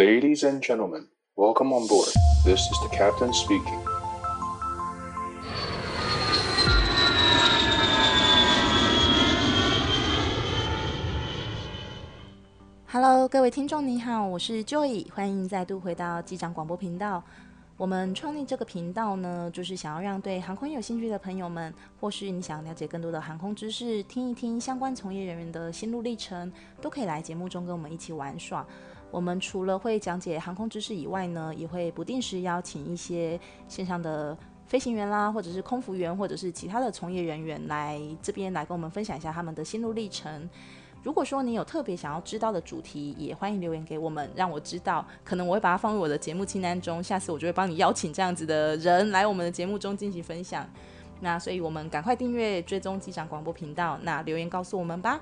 Ladies and gentlemen, welcome on board. This is the captain speaking. Hello，各位听众你好，我是 Joy，欢迎再度回到机长广播频道。我们创立这个频道呢，就是想要让对航空有兴趣的朋友们，或是你想了解更多的航空知识，听一听相关从业人员的心路历程，都可以来节目中跟我们一起玩耍。我们除了会讲解航空知识以外呢，也会不定时邀请一些线上的飞行员啦，或者是空服员，或者是其他的从业人员来这边来跟我们分享一下他们的心路历程。如果说你有特别想要知道的主题，也欢迎留言给我们，让我知道，可能我会把它放入我的节目清单中。下次我就会帮你邀请这样子的人来我们的节目中进行分享。那所以我们赶快订阅追踪机长广播频道，那留言告诉我们吧。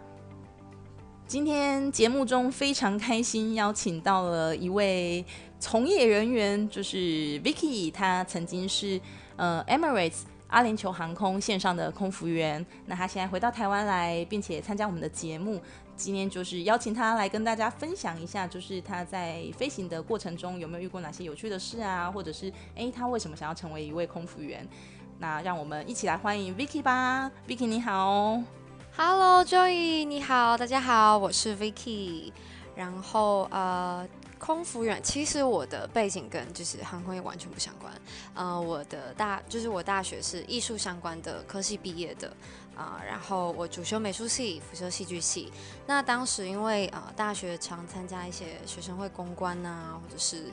今天节目中非常开心，邀请到了一位从业人员，就是 Vicky，他曾经是呃 Emirates。阿联酋航空线上的空服员，那他现在回到台湾来，并且参加我们的节目。今天就是邀请他来跟大家分享一下，就是他在飞行的过程中有没有遇过哪些有趣的事啊，或者是诶，他为什么想要成为一位空服员？那让我们一起来欢迎 Vicky 吧。Vicky 你好，Hello Joey 你好，大家好，我是 Vicky。然后呃。空服员，其实我的背景跟就是航空业完全不相关。呃，我的大就是我大学是艺术相关的科系毕业的啊，然后我主修美术系，辅修戏剧系。那当时因为呃大学常参加一些学生会公关啊，或者是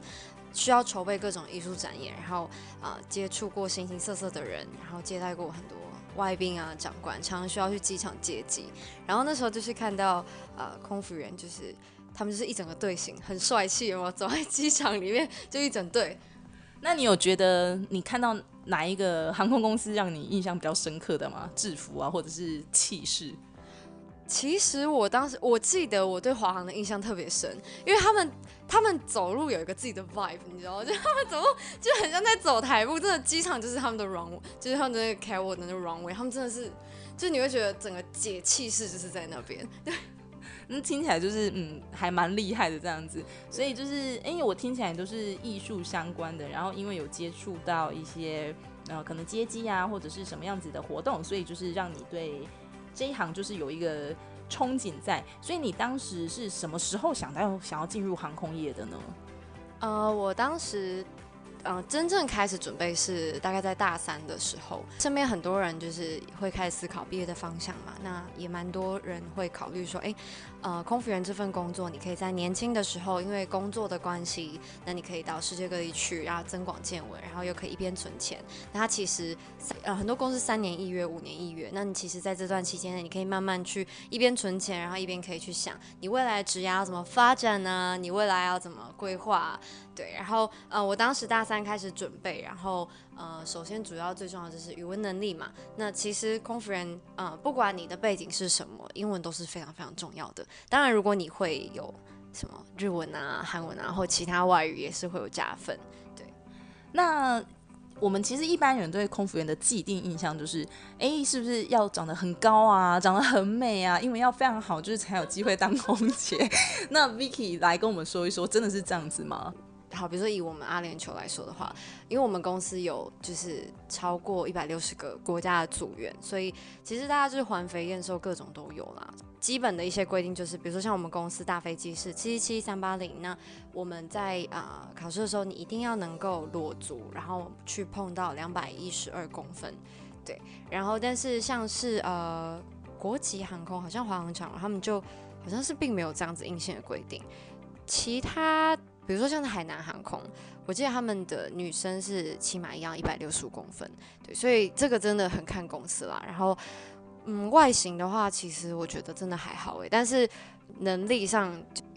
需要筹备各种艺术展演，然后呃接触过形形色色的人，然后接待过很多外宾啊、长官，常常需要去机场接机。然后那时候就是看到呃空服员就是。他们就是一整个队形，很帅气，有没有？走在机场里面就一整队。那你有觉得你看到哪一个航空公司让你印象比较深刻的吗？制服啊，或者是气势？其实我当时我记得我对华航的印象特别深，因为他们他们走路有一个自己的 vibe，你知道吗？就他们走路就很像在走台步，真的机场就是他们的 runway，就是他们的那个 catwalk 的那个 runway，他们真的是，就你会觉得整个姐气势就是在那边，对。那听起来就是嗯，还蛮厉害的这样子，所以就是因为我听起来都是艺术相关的，然后因为有接触到一些呃可能接机啊或者是什么样子的活动，所以就是让你对这一行就是有一个憧憬在。所以你当时是什么时候想到想要进入航空业的呢？呃，我当时。嗯、呃，真正开始准备是大概在大三的时候，身边很多人就是会开始思考毕业的方向嘛。那也蛮多人会考虑说，哎，呃，空服员这份工作，你可以在年轻的时候，因为工作的关系，那你可以到世界各地去，然后增广见闻，然后又可以一边存钱。那它其实，呃，很多公司三年一约，五年一约。那你其实在这段期间内，你可以慢慢去一边存钱，然后一边可以去想你未来职业要怎么发展呢？你未来要怎么规划？对，然后呃，我当时大三开始准备，然后呃，首先主要最重要就是语文能力嘛。那其实空服员呃，不管你的背景是什么，英文都是非常非常重要的。当然，如果你会有什么日文啊、韩文啊，或其他外语，也是会有加分。对，那我们其实一般人对空服员的既定印象就是，哎，是不是要长得很高啊，长得很美啊，英文要非常好，就是才有机会当空姐？那 Vicky 来跟我们说一说，真的是这样子吗？好，比如说以我们阿联酋来说的话，因为我们公司有就是超过一百六十个国家的组员，所以其实大家就是环肥燕瘦各种都有啦。基本的一些规定就是，比如说像我们公司大飞机是七七七三八零，那我们在啊、考试的时候，你一定要能够裸足，然后去碰到两百一十二公分，对。然后但是像是呃国际航空，好像华航长他们就好像是并没有这样子硬性的规定，其他。比如说像是海南航空，我记得他们的女生是起码一样一百六十五公分，对，所以这个真的很看公司啦。然后，嗯，外形的话，其实我觉得真的还好诶，但是能力上，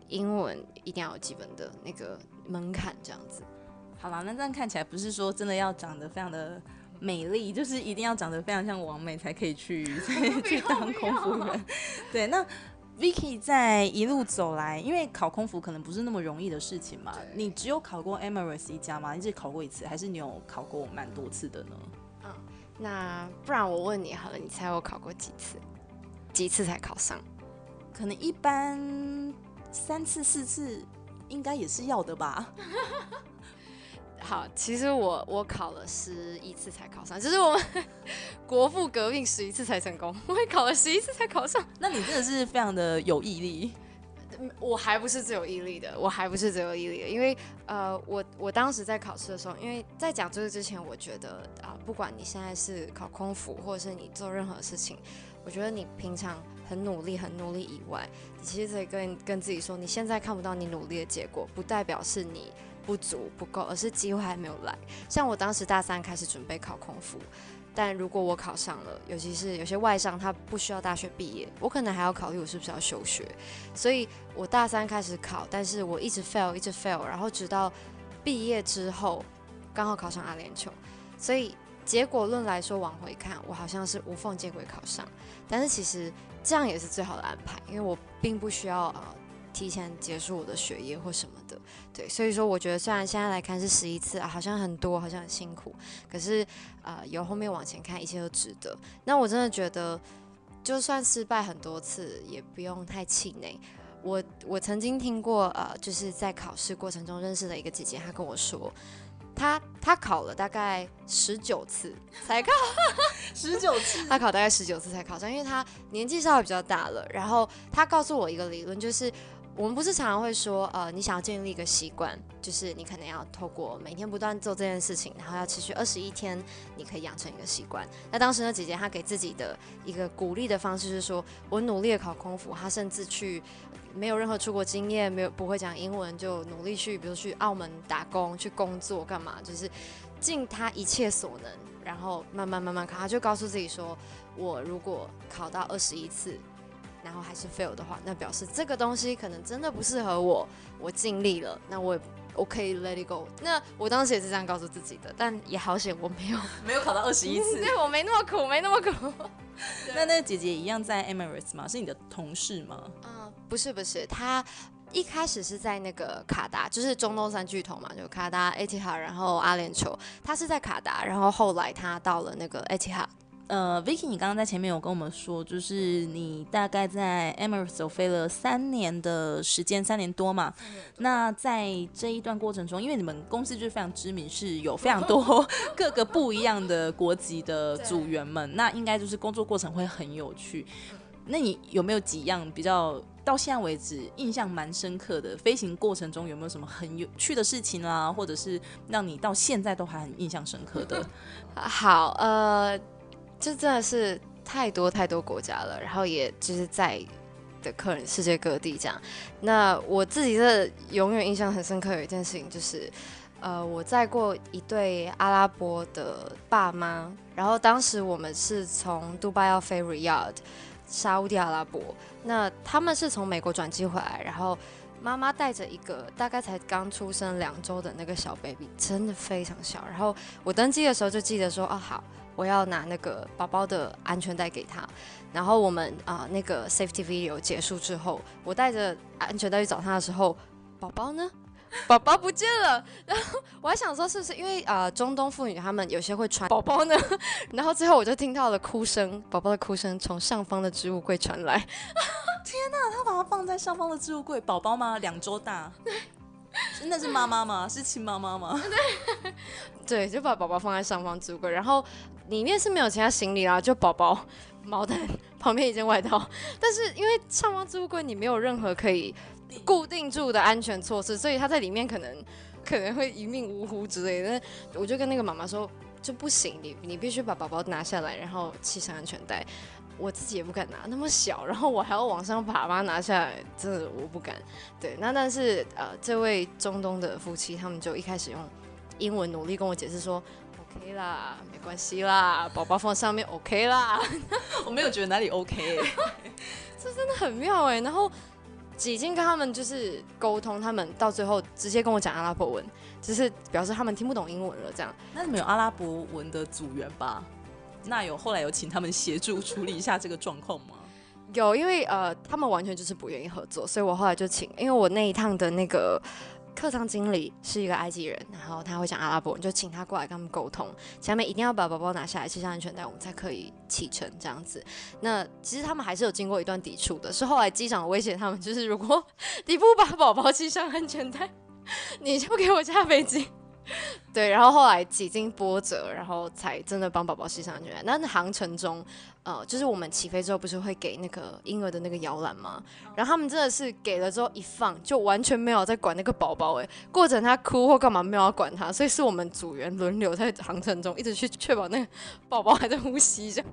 英文一定要有基本的那个门槛这样子。好啦，那这样看起来不是说真的要长得非常的美丽，就是一定要长得非常像王美才可以去 去当空服员。对，那。Vicky 在一路走来，因为考空服可能不是那么容易的事情嘛。你只有考过 Emirates 一家吗？你只考过一次，还是你有考过蛮多次的呢？嗯，那不然我问你好了，你猜我考过几次？几次才考上？可能一般三次四次应该也是要的吧？好，其实我我考了十一次才考上，就是我们 国父革命十一次才成功，我也考了十一次才考上。那你真的是非常的有毅力。我还不是最有毅力的，我还不是最有毅力的，因为呃，我我当时在考试的时候，因为在讲这个之前，我觉得啊、呃，不管你现在是考空服，或者是你做任何事情，我觉得你平常很努力，很努力以外，你其实可以跟跟自己说，你现在看不到你努力的结果，不代表是你。不足不够，而是机会还没有来。像我当时大三开始准备考空服，但如果我考上了，尤其是有些外商他不需要大学毕业，我可能还要考虑我是不是要休学。所以我大三开始考，但是我一直 fail，一直 fail，然后直到毕业之后刚好考上阿联酋。所以结果论来说，往回看，我好像是无缝接轨考上。但是其实这样也是最好的安排，因为我并不需要啊。提前结束我的学业或什么的，对，所以说我觉得虽然现在来看是十一次啊，好像很多，好像很辛苦，可是呃，由后面往前看，一切都值得。那我真的觉得，就算失败很多次，也不用太气馁。我我曾经听过呃，就是在考试过程中认识的一个姐姐，她跟我说，她她考了大概十九次才考，十九次，她考大概十九次才考上，因为她年纪稍微比较大了。然后她告诉我一个理论，就是。我们不是常常会说，呃，你想要建立一个习惯，就是你可能要透过每天不断做这件事情，然后要持续二十一天，你可以养成一个习惯。那当时呢，姐姐她给自己的一个鼓励的方式是说，我努力的考空服，她甚至去没有任何出国经验，没有不会讲英文，就努力去，比如去澳门打工去工作干嘛，就是尽她一切所能，然后慢慢慢慢考。她就告诉自己说，我如果考到二十一次。然后还是 fail 的话，那表示这个东西可能真的不适合我。我尽力了，那我也我可以 let it go。那我当时也是这样告诉自己的，但也好险我没有没有考到二十一次。对，我没那么苦，没那么苦。那那个姐姐一样在 Emirates 吗？是你的同事吗？嗯、呃，不是不是，她一开始是在那个卡达，就是中东三巨头嘛，就卡达、Etihad，然后阿联酋。她是在卡达，然后后来她到了那个 Etihad。呃，Vicky，你刚刚在前面有跟我们说，就是你大概在 Emirates 飞了三年的时间，三年多嘛。那在这一段过程中，因为你们公司就是非常知名，是有非常多 各个不一样的国籍的组员们，那应该就是工作过程会很有趣。那你有没有几样比较到现在为止印象蛮深刻的飞行过程中有没有什么很有趣的事情啊，或者是让你到现在都还很印象深刻的？好，呃。这真的是太多太多国家了，然后也就是在的客人世界各地这样。那我自己的永远印象很深刻有一件事情，就是呃，我载过一对阿拉伯的爸妈，然后当时我们是从杜拜要飞 Riyadh 沙乌地阿拉伯，那他们是从美国转机回来，然后妈妈带着一个大概才刚出生两周的那个小 baby，真的非常小。然后我登机的时候就记得说，哦好。我要拿那个宝宝的安全带给他，然后我们啊、那个 safety video 结束之后，我带着安全带去找他的时候，宝宝呢？宝宝不见了。然后我还想说是不是因为啊、中东妇女他们有些会传宝宝呢？然后最后我就听到了哭声，宝宝的哭声从上方的置物柜传来。天哪，他把它放在上方的置物柜，宝宝吗？两周大。真的是妈妈吗？是亲妈妈吗？对，对，就把宝宝放在上方置物柜，然后里面是没有其他行李啦，就宝宝毛毯旁边一件外套。但是因为上方置物柜你没有任何可以固定住的安全措施，所以他在里面可能可能会一命呜呼之类的。我就跟那个妈妈说，就不行，你你必须把宝宝拿下来，然后系上安全带。我自己也不敢拿那么小，然后我还要往上爬把它拿下来，真的我不敢。对，那但是呃，这位中东的夫妻他们就一开始用英文努力跟我解释说，OK 啦，没关系啦，宝宝放上面 OK 啦。我没有觉得哪里 OK，这真的很妙哎。然后几经跟他们就是沟通，他们到最后直接跟我讲阿拉伯文，就是表示他们听不懂英文了这样。那你们有阿拉伯文的组员吧？那有后来有请他们协助处理一下这个状况吗？有，因为呃，他们完全就是不愿意合作，所以我后来就请，因为我那一趟的那个客舱经理是一个埃及人，然后他会讲阿拉伯，你就请他过来跟他们沟通，前面一定要把宝宝拿下来，系上安全带，我们才可以启程这样子。那其实他们还是有经过一段抵触的，是后来机长威胁他们，就是如果 你不把宝宝系上安全带，你就给我下飞机。对，然后后来几经波折，然后才真的帮宝宝系上安全带。那航程中，呃，就是我们起飞之后不是会给那个婴儿的那个摇篮吗？然后他们真的是给了之后一放，就完全没有在管那个宝宝。哎，过程他哭或干嘛没有要管他，所以是我们组员轮流在航程中一直去确保那个宝宝还在呼吸这样。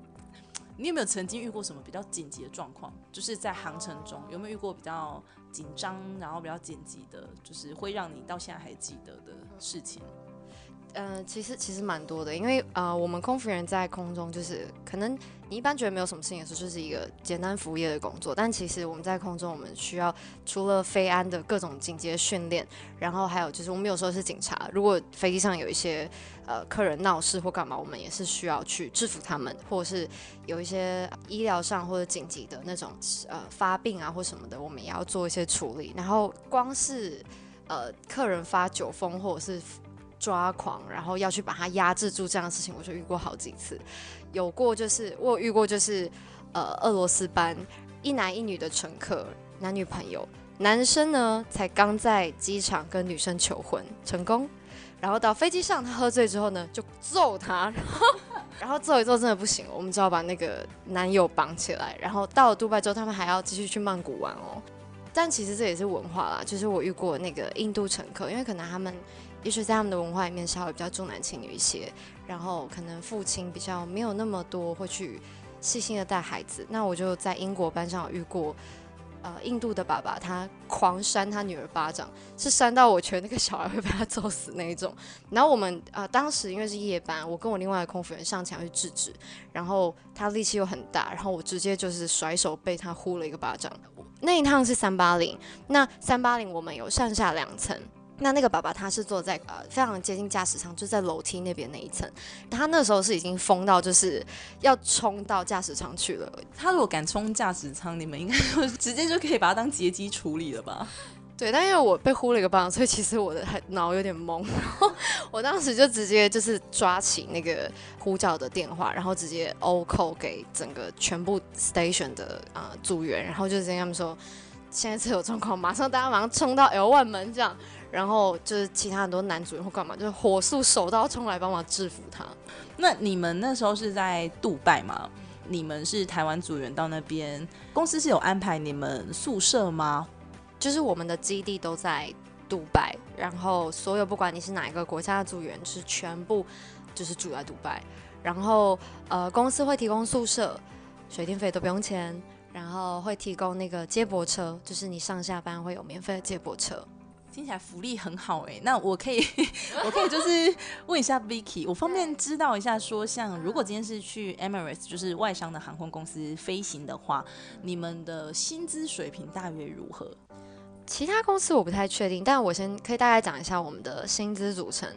你有没有曾经遇过什么比较紧急的状况？就是在航程中有没有遇过比较紧张，然后比较紧急的，就是会让你到现在还记得的事情？呃，其实其实蛮多的，因为呃，我们空服员在空中就是可能你一般觉得没有什么事情的时候，就是一个简单服务业的工作，但其实我们在空中，我们需要除了飞安的各种紧急训练，然后还有就是我们有时候是警察，如果飞机上有一些呃客人闹事或干嘛，我们也是需要去制服他们，或者是有一些医疗上或者紧急的那种呃发病啊或什么的，我们也要做一些处理。然后光是呃客人发酒疯或者是抓狂，然后要去把他压制住，这样的事情我就遇过好几次。有过就是我有遇过就是，呃，俄罗斯班一男一女的乘客，男女朋友，男生呢才刚在机场跟女生求婚成功，然后到飞机上他喝醉之后呢就揍他，然后然后揍一揍真的不行，我们只好把那个男友绑起来，然后到了杜拜之后他们还要继续去曼谷玩哦。但其实这也是文化啦，就是我遇过那个印度乘客，因为可能他们。也许在他们的文化里面稍微比较重男轻女一些，然后可能父亲比较没有那么多会去细心的带孩子。那我就在英国班上遇过，呃，印度的爸爸他狂扇他女儿巴掌，是扇到我觉得那个小孩会被他揍死那一种。然后我们呃当时因为是夜班，我跟我另外的空服员上前去制止，然后他力气又很大，然后我直接就是甩手被他呼了一个巴掌。那一趟是三八零，那三八零我们有上下两层。那那个爸爸他是坐在呃非常接近驾驶舱，就在楼梯那边那一层。他那时候是已经疯到就是要冲到驾驶舱去了。他如果敢冲驾驶舱，你们应该直接就可以把他当劫机处理了吧？对，但因为我被呼了一个巴掌，所以其实我的脑有点懵。然后我当时就直接就是抓起那个呼叫的电话，然后直接 all call 给整个全部 station 的啊、组员，然后就跟他们说，现在是有状况，马上大家马上冲到 L1 门这样。然后就是其他很多男主人或干嘛，就是火速手刀冲来帮忙制服他。那你们那时候是在杜拜吗？你们是台湾组员到那边，公司是有安排你们宿舍吗？就是我们的基地都在杜拜，然后所有不管你是哪一个国家的组员，是全部就是住在杜拜。然后呃，公司会提供宿舍，水电费都不用钱，然后会提供那个接驳车，就是你上下班会有免费的接驳车。听起来福利很好哎、那我可以，我可以就是问一下 Vicky，我方便知道一下，说像如果今天是去 Emirates，就是外商的航空公司飞行的话，你们的薪资水平大约如何？其他公司我不太确定，但我先可以大概讲一下我们的薪资组成。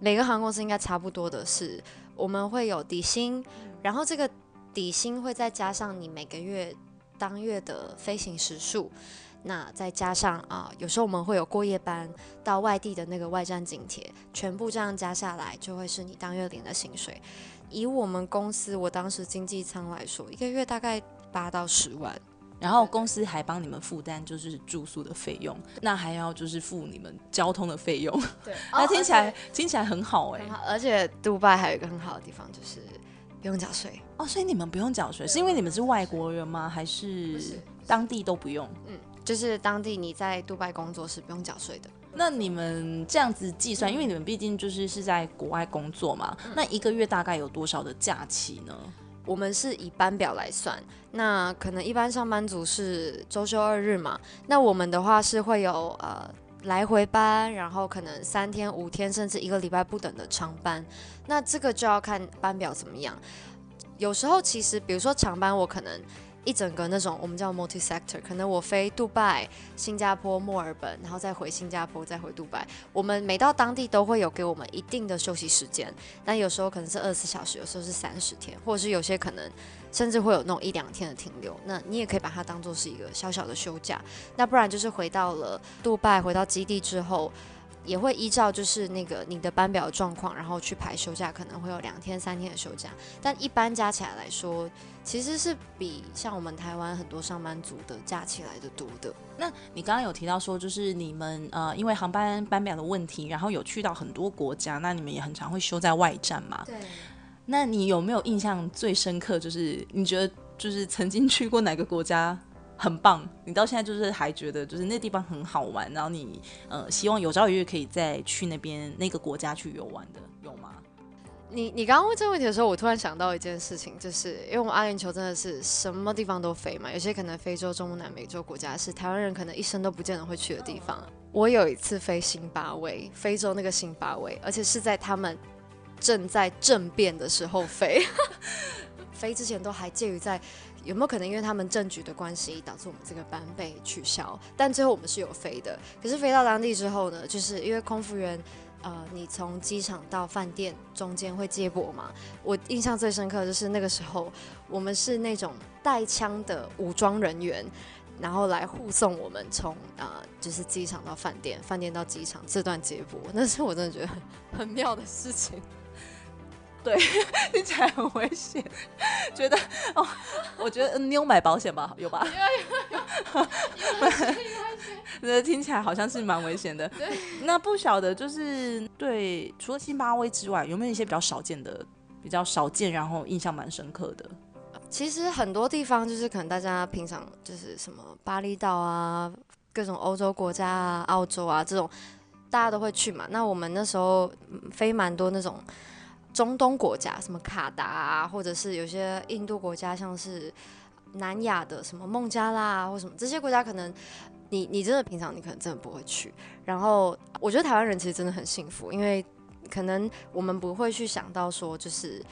每个航空公司应该差不多的是，我们会有底薪，然后这个底薪会再加上你每个月当月的飞行时数。那再加上啊，有时候我们会有过夜班到外地的那个外站津贴，全部这样加下来，就会是你当月领的薪水。以我们公司我当时经济舱来说，一个月大概八到十万，然后公司还帮你们负担就是住宿的费用，那还要就是付你们交通的费用。对，那听起来听起来很好哎、欸，而且杜拜还有一个很好的地方就是不用缴税哦，所以你们不用缴税，是因为你们是外国人吗？还是当地都不用？嗯。就是当地你在杜拜工作是不用缴税的。那你们这样子计算，因为你们毕竟就是是在国外工作嘛，那一个月大概有多少的假期呢？我们是以班表来算，那可能一般上班族是周休二日嘛，那我们的话是会有呃来回班，然后可能三天、五天，甚至一个礼拜不等的长班。那这个就要看班表怎么样。有时候其实，比如说长班，我可能。一整个那种我们叫 multi sector，可能我飞杜拜、新加坡、墨尔本，然后再回新加坡，再回杜拜。我们每到当地都会有给我们一定的休息时间，但有时候可能是二十小时，有时候是三十天，或者是有些可能甚至会有那种一两天的停留。那你也可以把它当做是一个小小的休假。那不然就是回到了杜拜，回到基地之后。也会依照就是那个你的班表状况，然后去排休假，可能会有两天、三天的休假，但一般加起来来说，其实是比像我们台湾很多上班族的加起来的多的。那你刚刚有提到说，就是你们呃，因为航班班表的问题，然后有去到很多国家，那你们也很常会休在外站嘛？对。那你有没有印象最深刻？就是你觉得就是曾经去过哪个国家？很棒，你到现在就是还觉得就是那地方很好玩，然后你呃希望有朝一日可以再去那边那个国家去游玩的，有吗？你你刚刚问这个问题的时候，我突然想到一件事情，就是因为我阿联酋真的是什么地方都飞嘛，有些可能非洲、中南美洲国家是台湾人可能一生都不见得会去的地方。我有一次飞辛巴威，非洲那个辛巴威，而且是在他们正在政变的时候飞，飞之前都还介于在。有没有可能因为他们政局的关系，导致我们这个班被取消？但最后我们是有飞的。可是飞到当地之后呢，就是因为空服员，呃，你从机场到饭店中间会接驳嘛。我印象最深刻就是那个时候，我们是那种带枪的武装人员，然后来护送我们从啊、呃，就是机场到饭店，饭店到机场这段接驳，那是我真的觉得很很妙的事情。对，听起来很危险。觉得哦，我觉得你有买保险吧？有吧？有有有。有听起来好像是蛮危险的。对。那不晓得就是对，除了辛巴威之外，有没有一些比较少见的、比较少见，然后印象蛮深刻的？其实很多地方就是可能大家平常就是什么巴厘岛啊，各种欧洲国家啊、澳洲啊这种，大家都会去嘛。那我们那时候飞蛮多那种。中东国家，什么卡达啊，或者是有些印度国家，像是南亚的什么孟加拉啊，或什么这些国家，可能你你真的平常你可能真的不会去。然后我觉得台湾人其实真的很幸福，因为可能我们不会去想到说，就是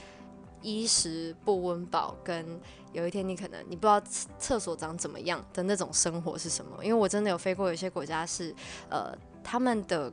衣食不温饱，跟有一天你可能你不知道厕所长怎么样的那种生活是什么。因为我真的有飞过有些国家是，呃，他们的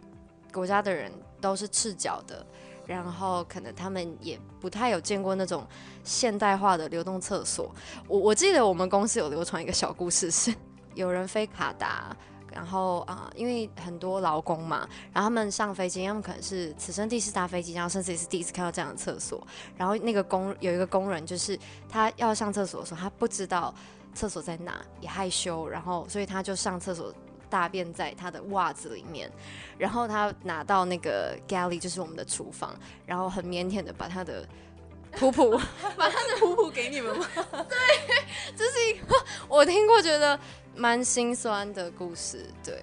国家的人都是赤脚的。然后可能他们也不太有见过那种现代化的流动厕所。我我记得我们公司有流传一个小故事，是有人飞卡达，然后啊、因为很多劳工嘛，然后他们上飞机，他们可能是此生第一次搭飞机，然后甚至也是第一次看到这样的厕所。然后那个工有一个工人，就是他要上厕所的时候，他不知道厕所在哪，也害羞，然后所以他就上厕所。大便在他的袜子里面，然后他拿到那个 galley，就是我们的厨房，然后很腼腆的把他的普普，把他的普普给你们吗？对，这是一个我听过觉得蛮心酸的故事，对。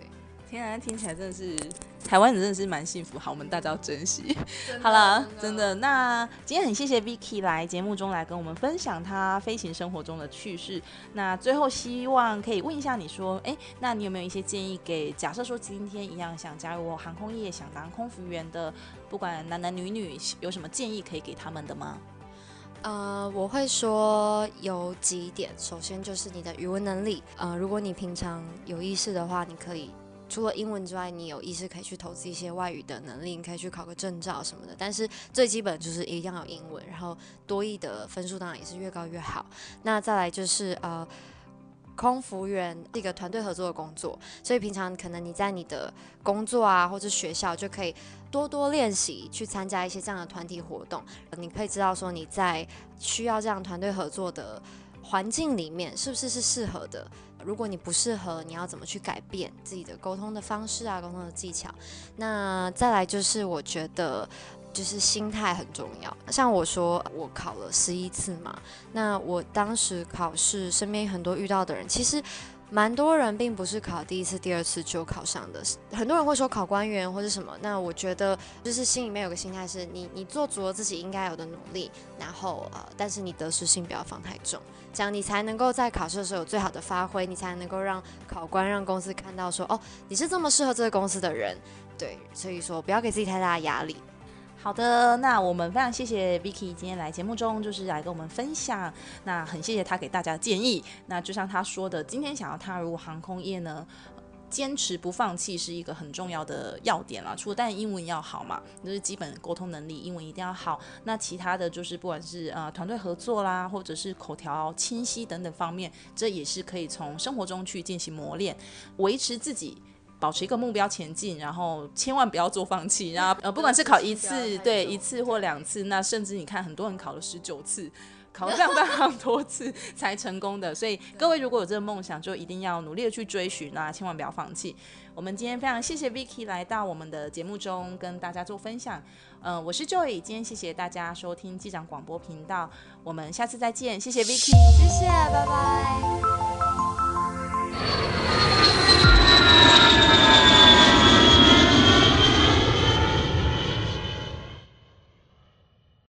天啊，听起来真的是台湾人真的是蛮幸福，好，我们大家要珍惜。好了，真的，那今天很谢谢 Vicky 来节目中来跟我们分享她飞行生活中的趣事。那最后希望可以问一下你说，哎、欸，那你有没有一些建议给假设说今天一样想加入航空业、想当空服员的，不管男男女女，有什么建议可以给他们的吗？呃，我会说有几点，首先就是你的语文能力。呃，如果你平常有意识的话，你可以。除了英文之外，你有意识可以去投资一些外语的能力，你可以去考个证照什么的。但是最基本就是一定要有英文，然后多译的分数当然也是越高越好。那再来就是呃，空服员这个团队合作的工作，所以平常可能你在你的工作啊或者学校就可以多多练习去参加一些这样的团体活动。你可以知道说你在需要这样团队合作的环境里面是不是是适合的。如果你不适合，你要怎么去改变自己的沟通的方式啊，沟通的技巧？那再来就是，我觉得就是心态很重要。像我说，我考了十一次嘛，那我当时考试，身边很多遇到的人，其实。蛮多人并不是考第一次、第二次就考上的，很多人会说考官员或者什么。那我觉得就是心里面有个心态是你，你做足了自己应该有的努力，然后呃，但是你得失心不要放太重，这样你才能够在考试的时候有最好的发挥，你才能够让考官、让公司看到说，哦，你是这么适合这个公司的人。对，所以说不要给自己太大的压力。好的，那我们非常谢谢 Vicky 今天来节目中，就是来跟我们分享。那很谢谢他给大家的建议。那就像他说的，今天想要踏入航空业呢，坚持不放弃是一个很重要的要点啦。除了但英文要好嘛，就是基本沟通能力，英文一定要好。那其他的就是不管是呃团队合作啦，或者是口条清晰等等方面，这也是可以从生活中去进行磨练，维持自己。保持一个目标前进，然后千万不要做放弃。然后呃，不管是考一次，对一次或两次，那甚至你看很多人考了十九次，考了非常非常多次 才成功的。所以各位如果有这个梦想，就一定要努力的去追寻，啊千万不要放弃。我们今天非常谢谢 Vicky 来到我们的节目中跟大家做分享。嗯、呃，我是 Joy，今天谢谢大家收听机长广播频道，我们下次再见。谢谢 Vicky，谢谢，拜拜。